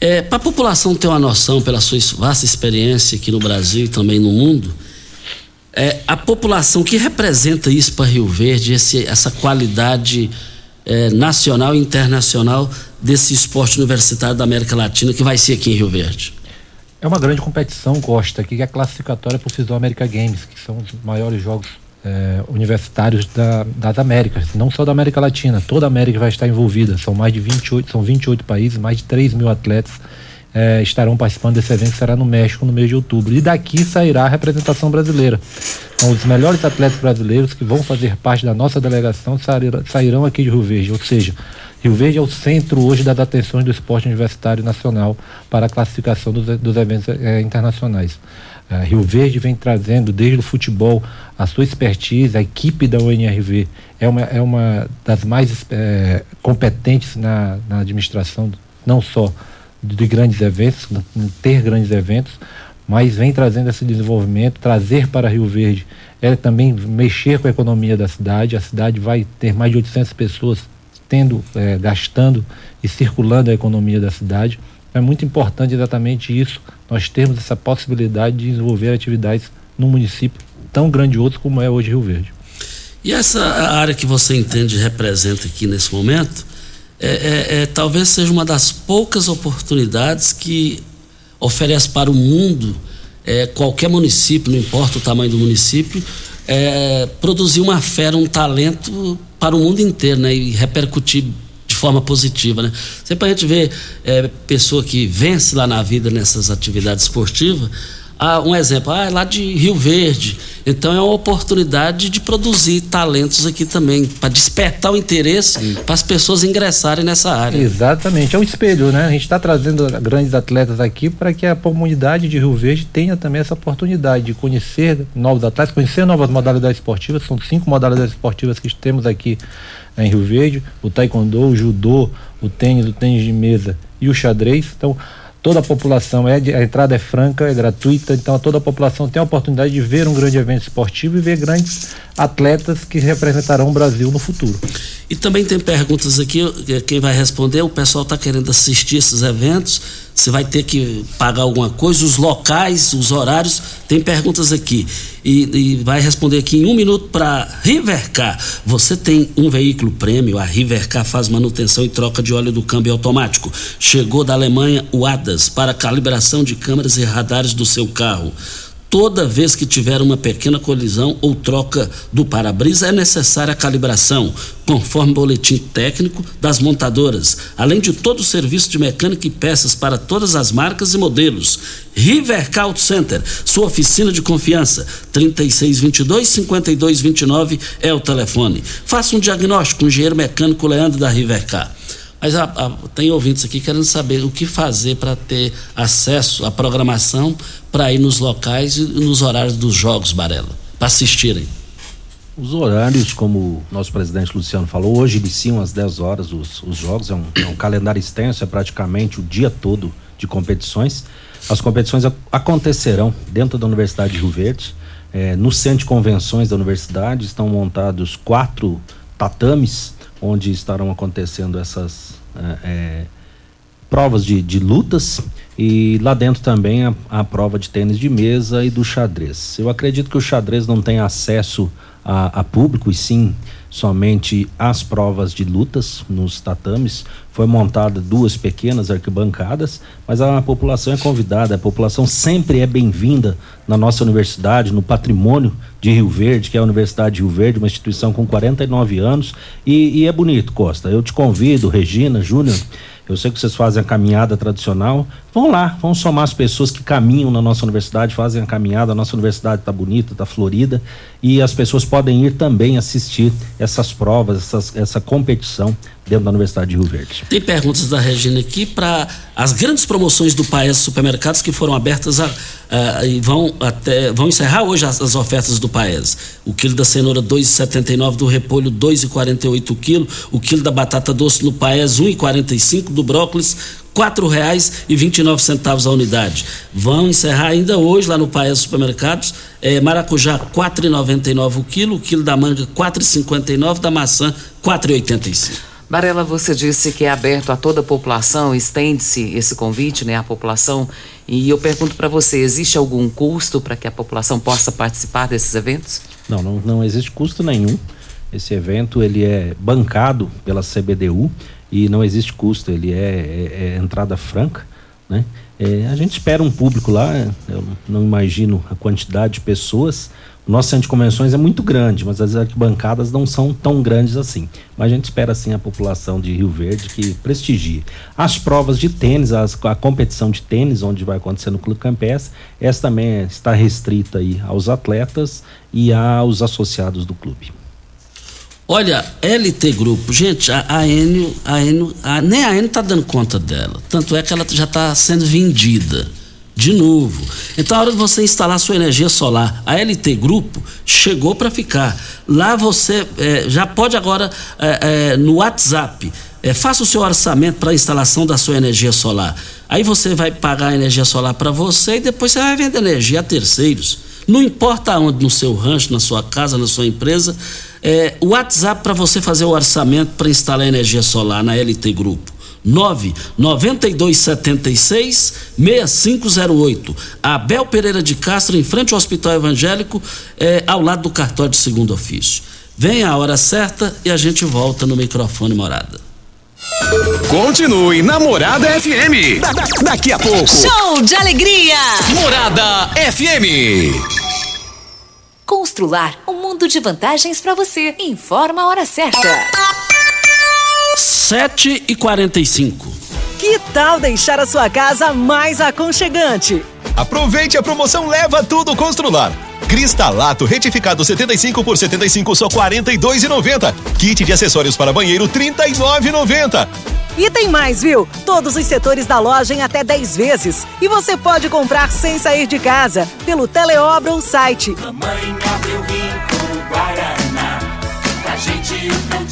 É, Para a população ter uma noção, pela sua vasta experiência aqui no Brasil e também no mundo, é, a população que representa isso para Rio Verde, esse, essa qualidade é, nacional e internacional desse esporte universitário da América Latina que vai ser aqui em Rio Verde? É uma grande competição, Costa, que é classificatória para o América Games, que são os maiores jogos é, universitários da, das Américas, não só da América Latina, toda a América vai estar envolvida. São mais de 28, são 28 países, mais de 3 mil atletas é, estarão participando desse evento que será no México no mês de outubro. E daqui sairá a representação brasileira. Então, os melhores atletas brasileiros que vão fazer parte da nossa delegação sairão aqui de Rio Verde, ou seja, Rio Verde é o centro hoje das atenções do esporte universitário nacional para a classificação dos, dos eventos é, internacionais. É, Rio Verde vem trazendo desde o futebol a sua expertise, a equipe da UNRV é uma, é uma das mais é, competentes na, na administração, não só de grandes eventos, ter grandes eventos, mas vem trazendo esse desenvolvimento, trazer para Rio Verde é também mexer com a economia da cidade. A cidade vai ter mais de 800 pessoas tendo, é, gastando e circulando a economia da cidade. É muito importante exatamente isso, nós termos essa possibilidade de desenvolver atividades num município tão grandioso como é hoje Rio Verde. E essa área que você entende representa aqui nesse momento, é, é, é, talvez seja uma das poucas oportunidades que oferece para o mundo, é, qualquer município, não importa o tamanho do município, é, produzir uma fera, um talento para o mundo inteiro, né? E repercutir de forma positiva, né? Sempre a gente vê é, pessoa que vence lá na vida nessas atividades esportivas, ah, um exemplo, ah, é lá de Rio Verde. Então é uma oportunidade de produzir talentos aqui também, para despertar o interesse para as pessoas ingressarem nessa área. Exatamente, é um espelho, né? A gente está trazendo grandes atletas aqui para que a comunidade de Rio Verde tenha também essa oportunidade de conhecer novos atletas, conhecer novas modalidades esportivas. São cinco modalidades esportivas que temos aqui em Rio Verde: o taekwondo, o judô, o tênis, o tênis de mesa e o xadrez. Então, toda a população é a entrada é franca, é gratuita, então toda a população tem a oportunidade de ver um grande evento esportivo e ver grandes atletas que representarão o Brasil no futuro. E também tem perguntas aqui, quem vai responder, o pessoal está querendo assistir esses eventos, você vai ter que pagar alguma coisa, os locais, os horários, tem perguntas aqui. E, e vai responder aqui em um minuto para Rivercar. Você tem um veículo prêmio, a Rivercar faz manutenção e troca de óleo do câmbio automático. Chegou da Alemanha o Para calibração de câmeras e radares do seu carro toda vez que tiver uma pequena colisão ou troca do para-brisa é necessária a calibração, conforme boletim técnico das montadoras, além de todo o serviço de mecânica e peças para todas as marcas e modelos. River Auto Center, sua oficina de confiança, 3622-5229 é o telefone. Faça um diagnóstico com o engenheiro mecânico Leandro da Rivercar. Mas a, a, tem ouvintes aqui querendo saber o que fazer para ter acesso à programação para ir nos locais e nos horários dos jogos, Barela, para assistirem. Os horários, como o nosso presidente Luciano falou, hoje iniciam às 10 horas os, os jogos, é um, é um, calendário extenso, é praticamente o dia todo de competições. As competições acontecerão dentro da Universidade de Rio Verde. É, no centro de convenções da universidade estão montados quatro tatames onde estarão acontecendo essas é, é, provas de, de, lutas e lá dentro também a, a, prova de tênis de mesa e do xadrez. Eu acredito que o xadrez não tem acesso a, a público e sim somente as provas de lutas nos tatames. Foi montada duas pequenas arquibancadas, mas a população é convidada, a população sempre é bem-vinda na nossa universidade, no patrimônio de Rio Verde, que é a Universidade de Rio Verde, uma instituição com 49 anos. E, e é bonito, Costa. Eu te convido, Regina, Júnior. Eu sei que vocês fazem a caminhada tradicional. Vão lá, vão somar as pessoas que caminham na nossa universidade, fazem a caminhada. A nossa universidade está bonita, está florida. E as pessoas podem ir também assistir essas provas, essas, essa competição dentro da Universidade de Rio Verde. Tem perguntas da Regina aqui para as grandes promoções do Paes Supermercados que foram abertas a, a, e vão até vão encerrar hoje as, as ofertas do Paes. O quilo da cenoura 2,79 do repolho 2,48 o quilo, o quilo da batata doce no Paes 1,45 do brócolis quatro reais e vinte e nove centavos a unidade. Vão encerrar ainda hoje lá no Paes Supermercados, é, maracujá quatro e noventa e nove o quilo, o quilo da manga quatro e cinquenta e nove, da maçã quatro e oitenta e cinco. Barela, você disse que é aberto a toda a população, estende-se esse convite né, à população. E eu pergunto para você: existe algum custo para que a população possa participar desses eventos? Não, não, não existe custo nenhum. Esse evento ele é bancado pela CBDU e não existe custo, ele é, é, é entrada franca. Né? É, a gente espera um público lá, eu não imagino a quantidade de pessoas, o nosso centro de convenções é muito grande, mas as arquibancadas não são tão grandes assim. Mas a gente espera sim a população de Rio Verde que prestigie. As provas de tênis, as, a competição de tênis, onde vai acontecer no Clube Campestre, essa também está restrita aí aos atletas e aos associados do clube. Olha, LT Grupo, gente, a, a Enio, a Enio, a, nem a Enio está dando conta dela. Tanto é que ela já está sendo vendida de novo. Então, a hora de você instalar sua energia solar, a LT Grupo chegou para ficar. Lá você é, já pode agora, é, é, no WhatsApp, é, faça o seu orçamento para a instalação da sua energia solar. Aí você vai pagar a energia solar para você e depois você vai vender energia a terceiros. Não importa onde, no seu rancho, na sua casa, na sua empresa, é, o WhatsApp para você fazer o orçamento para instalar energia solar na LT Grupo. 99276 6508. Abel Pereira de Castro, em frente ao Hospital Evangélico, é, ao lado do cartório de segundo ofício. Vem a hora certa e a gente volta no microfone morada. Continue na Morada FM. Da, da, daqui a pouco. Show de alegria! Morada FM. Constrular um mundo de vantagens para você. Informa a hora certa. 7 e 45 Que tal deixar a sua casa mais aconchegante? Aproveite a promoção Leva Tudo Constrular. Cristalato retificado 75 por 75 só 42,90. Kit de acessórios para banheiro 39,90. E tem mais, viu? Todos os setores da loja em até 10 vezes. E você pode comprar sem sair de casa, pelo Teleobra ou site. Mamãe abriu rico Guaraná, pra gente um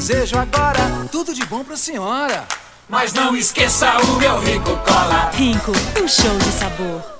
desejo agora. Tudo de bom pra senhora. mas não esqueça o meu rico cola. Rinco, um show de sabor.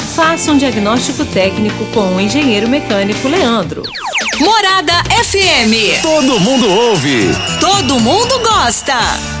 Faça um diagnóstico técnico com o engenheiro mecânico Leandro. Morada FM. Todo mundo ouve. Todo mundo gosta.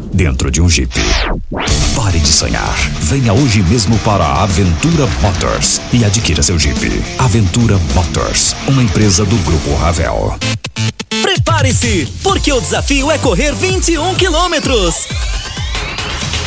dentro de um Jeep. Pare de sonhar. Venha hoje mesmo para a Aventura Motors e adquira seu Jeep. Aventura Motors, uma empresa do Grupo Ravel. Prepare-se, porque o desafio é correr 21 quilômetros.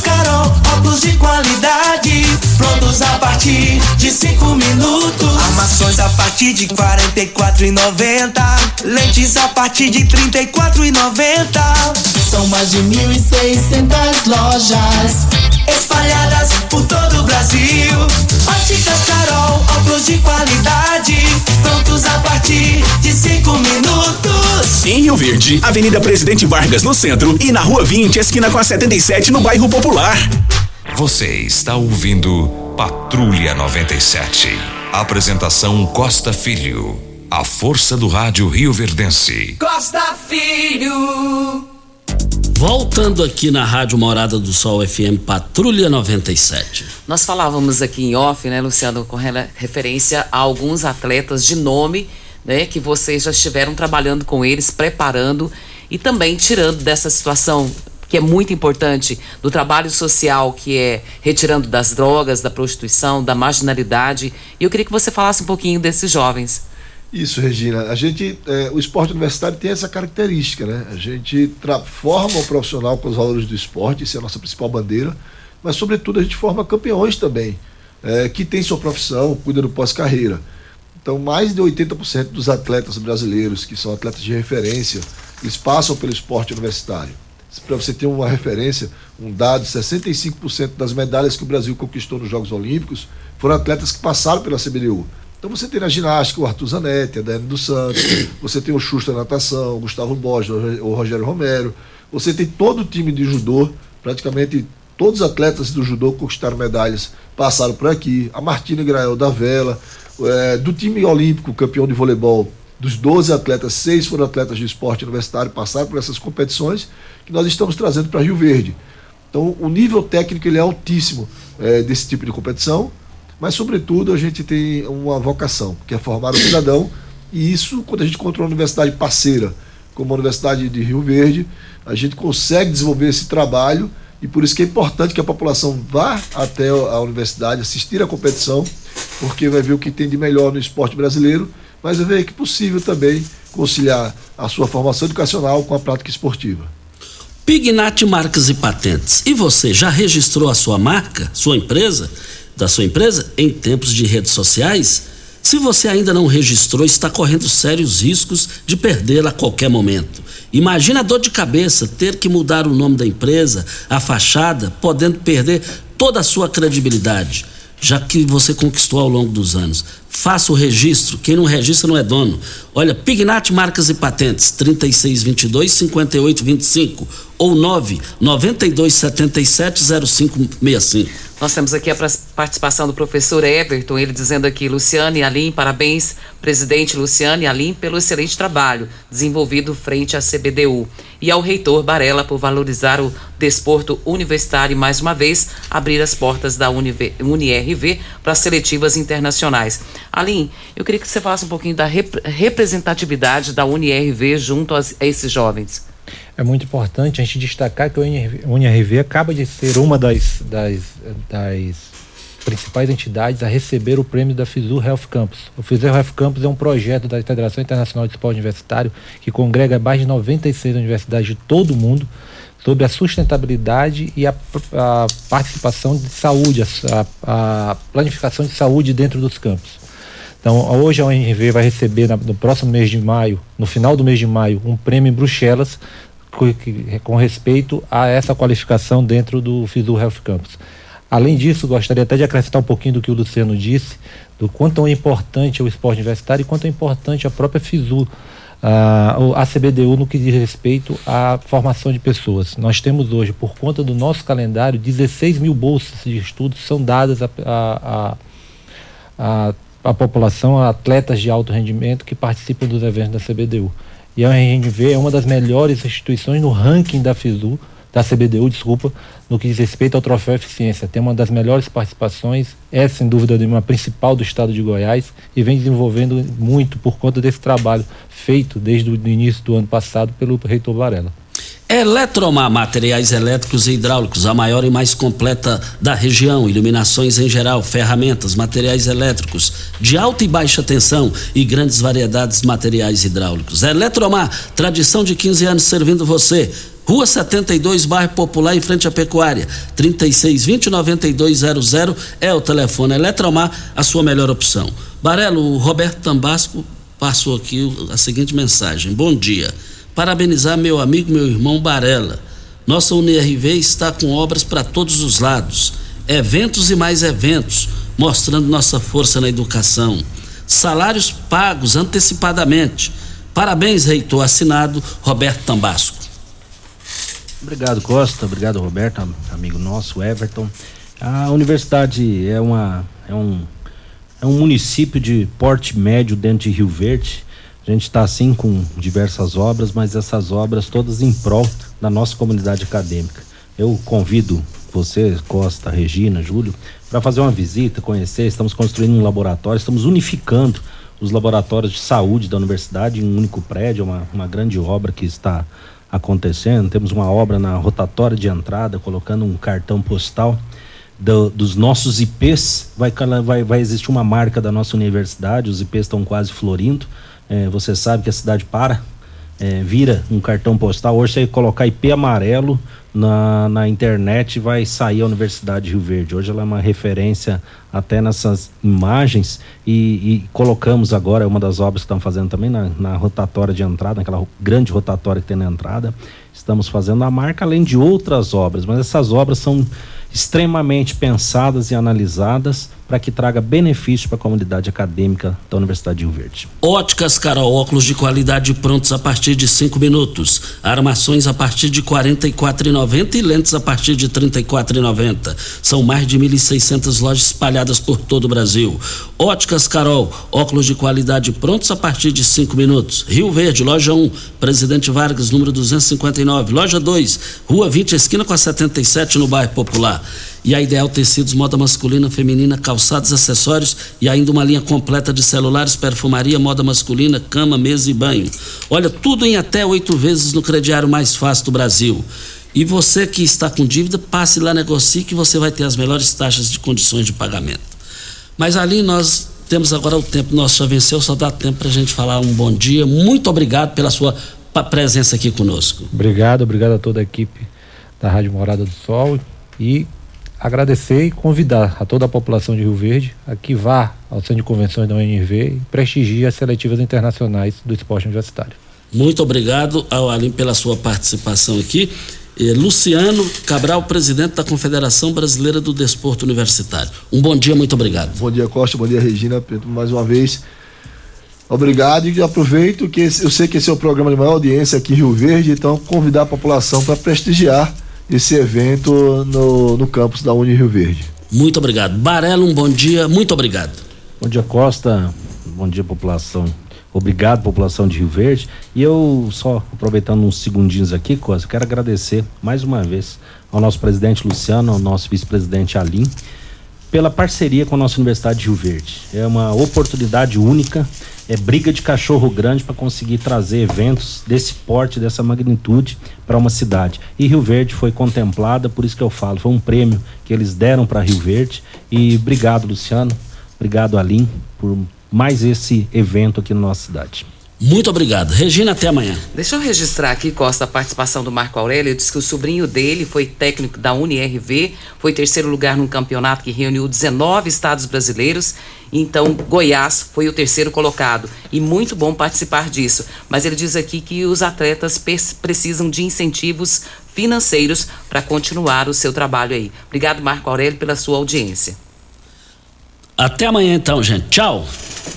Óticas Carol, óculos de qualidade, prontos a partir de cinco minutos. Armações a partir de quarenta e quatro lentes a partir de trinta e quatro. São mais de mil e seiscentas lojas espalhadas por todo o Brasil. Óticas Carol, óculos de qualidade, prontos a partir de cinco minutos. Em Rio Verde, Avenida Presidente Vargas no centro e na Rua 20, esquina com a 77 no bairro Popular. Você está ouvindo Patrulha 97. Apresentação Costa Filho. A força do rádio Rio Verdense. Costa Filho. Voltando aqui na Rádio Morada do Sol FM Patrulha 97. Nós falávamos aqui em off, né, Luciano, com referência a alguns atletas de nome, né, que vocês já estiveram trabalhando com eles, preparando e também tirando dessa situação que é muito importante do trabalho social, que é retirando das drogas, da prostituição, da marginalidade. E eu queria que você falasse um pouquinho desses jovens. Isso, Regina. A gente, é, o esporte universitário tem essa característica, né? A gente forma o profissional com os valores do esporte, isso é a nossa principal bandeira, mas sobretudo a gente forma campeões também, é, que têm sua profissão, cuida do pós-carreira. Então, mais de 80% dos atletas brasileiros, que são atletas de referência, eles passam pelo esporte universitário. Para você ter uma referência, um dado, 65% das medalhas que o Brasil conquistou nos Jogos Olímpicos foram atletas que passaram pela CBDU. Então você tem na ginástica o Arthur Zanetti, a Dani dos Santos, você tem o Xuxa na natação, o Gustavo Borges, o Rogério Romero, você tem todo o time de judô, praticamente todos os atletas do judô conquistaram medalhas, passaram por aqui, a Martina Grael da Vela, eh, do time olímpico, campeão de voleibol, dos 12 atletas, seis foram atletas de esporte universitário, passaram por essas competições que nós estamos trazendo para Rio Verde. Então, o nível técnico ele é altíssimo eh, desse tipo de competição, mas, sobretudo, a gente tem uma vocação, que é formar o cidadão, e isso, quando a gente encontra uma universidade parceira, como a Universidade de Rio Verde, a gente consegue desenvolver esse trabalho, e por isso que é importante que a população vá até a universidade, assistir à competição, porque vai ver o que tem de melhor no esporte brasileiro, mas vai ver que é possível também conciliar a sua formação educacional com a prática esportiva. Pignat Marcas e Patentes. E você já registrou a sua marca, sua empresa, da sua empresa em tempos de redes sociais? Se você ainda não registrou, está correndo sérios riscos de perdê-la a qualquer momento. Imagina a dor de cabeça ter que mudar o nome da empresa, a fachada, podendo perder toda a sua credibilidade, já que você conquistou ao longo dos anos. Faça o registro, quem não registra não é dono. Olha, Pignat Marcas e Patentes, 3622 5825 ou 992 77 0565. Nós temos aqui a participação do professor Everton, ele dizendo aqui, Luciane Alim, parabéns, presidente Luciane Alim, pelo excelente trabalho desenvolvido frente à CBDU. E ao reitor Barela por valorizar o desporto universitário e, mais uma vez, abrir as portas da UniRV para seletivas internacionais. Alim, eu queria que você falasse um pouquinho da rep representatividade da UniRV junto a esses jovens. É muito importante a gente destacar que a UNRV acaba de ser uma das, das, das principais entidades a receber o prêmio da FISU Health Campus. O FISU Health Campus é um projeto da Federação Internacional de Esporte Universitário que congrega mais de 96 universidades de todo o mundo sobre a sustentabilidade e a, a participação de saúde, a, a, planificação de saúde dentro dos campos. Então, hoje a UNRV vai receber no próximo mês de maio, no final do mês de maio, um prêmio em Bruxelas com respeito a essa qualificação dentro do FISU Health Campus. Além disso, gostaria até de acrescentar um pouquinho do que o Luciano disse, do quanto é importante o esporte universitário e quanto é importante a própria FISU, a, a CBDU no que diz respeito à formação de pessoas. Nós temos hoje, por conta do nosso calendário, 16 mil bolsas de estudos são dadas a, a, a, a população, a atletas de alto rendimento que participam dos eventos da CBDU. E a UNRV é uma das melhores instituições no ranking da FISU, da CBDU, desculpa, no que diz respeito ao troféu eficiência. Tem uma das melhores participações, é sem dúvida nenhuma a principal do estado de Goiás e vem desenvolvendo muito por conta desse trabalho feito desde o início do ano passado pelo reitor Varela. Eletromar Materiais Elétricos e Hidráulicos, a maior e mais completa da região. Iluminações em geral, ferramentas, materiais elétricos de alta e baixa tensão e grandes variedades de materiais hidráulicos. Eletromar, tradição de 15 anos servindo você. Rua 72, bairro Popular, em frente à Pecuária. 3620-9200 é o telefone. Eletromar, a sua melhor opção. Barelo, o Roberto Tambasco passou aqui a seguinte mensagem. Bom dia parabenizar meu amigo, meu irmão Barella. Nossa UNIRV está com obras para todos os lados, eventos e mais eventos, mostrando nossa força na educação. Salários pagos antecipadamente. Parabéns, reitor. Assinado Roberto Tambasco. Obrigado, Costa. Obrigado, Roberto, amigo nosso, Everton. A universidade é, uma, é, um, é um município de porte médio dentro de Rio Verde a gente está assim com diversas obras, mas essas obras todas em prol da nossa comunidade acadêmica. Eu convido você, Costa, Regina, Júlio, para fazer uma visita, conhecer. Estamos construindo um laboratório, estamos unificando os laboratórios de saúde da universidade em um único prédio, uma, uma grande obra que está acontecendo. Temos uma obra na rotatória de entrada, colocando um cartão postal do, dos nossos IPs. Vai, vai, vai existir uma marca da nossa universidade, os IPs estão quase florindo. É, você sabe que a cidade para, é, vira um cartão postal. Hoje você colocar IP amarelo na, na internet vai sair a Universidade de Rio Verde. Hoje ela é uma referência até nessas imagens e, e colocamos agora uma das obras que estamos fazendo também na, na rotatória de entrada, naquela grande rotatória que tem na entrada. Estamos fazendo a marca além de outras obras, mas essas obras são extremamente pensadas e analisadas para que traga benefício para a comunidade acadêmica da Universidade de Rio Verde. Óticas Carol, óculos de qualidade prontos a partir de cinco minutos, armações a partir de quarenta e e lentes a partir de trinta e São mais de 1.600 lojas espalhadas por todo o Brasil. Óticas Carol, óculos de qualidade prontos a partir de cinco minutos. Rio Verde, loja 1, Presidente Vargas, número 259. Loja 2, Rua 20, esquina com a 77, no bairro Popular e a Ideal Tecidos, moda masculina, feminina, calçados, acessórios e ainda uma linha completa de celulares, perfumaria, moda masculina, cama, mesa e banho. Olha, tudo em até oito vezes no crediário mais fácil do Brasil. E você que está com dívida, passe lá, negocie que você vai ter as melhores taxas de condições de pagamento. Mas ali nós temos agora o tempo nosso já venceu, só dá tempo para a gente falar um bom dia. Muito obrigado pela sua presença aqui conosco. Obrigado, obrigado a toda a equipe da Rádio Morada do Sol e agradecer e convidar a toda a população de Rio Verde a que vá ao Centro de Convenções da UNV e prestigie as seletivas internacionais do esporte universitário. Muito obrigado ao Alim pela sua participação aqui. Luciano Cabral, presidente da Confederação Brasileira do Desporto Universitário. Um bom dia, muito obrigado. Bom dia, Costa, bom dia, Regina, mais uma vez. Obrigado e aproveito que eu sei que esse é o programa de maior audiência aqui em Rio Verde, então convidar a população para prestigiar esse evento no, no campus da Uni Rio Verde. Muito obrigado. Barelo, um bom dia, muito obrigado. Bom dia, Costa. Bom dia, população. Obrigado, população de Rio Verde. E eu, só aproveitando uns segundinhos aqui, Costa, quero agradecer mais uma vez ao nosso presidente Luciano, ao nosso vice-presidente Alim, pela parceria com a nossa Universidade de Rio Verde. É uma oportunidade única, é briga de cachorro grande para conseguir trazer eventos desse porte, dessa magnitude para uma cidade. E Rio Verde foi contemplada, por isso que eu falo, foi um prêmio que eles deram para Rio Verde. E obrigado, Luciano, obrigado, Alim, por mais esse evento aqui na nossa cidade. Muito obrigado. Regina, até amanhã. Deixa eu registrar aqui, Costa, a participação do Marco Aurélio. Ele disse que o sobrinho dele foi técnico da UniRV, foi terceiro lugar num campeonato que reuniu 19 estados brasileiros. Então, Goiás foi o terceiro colocado. E muito bom participar disso. Mas ele diz aqui que os atletas precisam de incentivos financeiros para continuar o seu trabalho aí. Obrigado, Marco Aurélio, pela sua audiência. Até amanhã, então, gente. Tchau.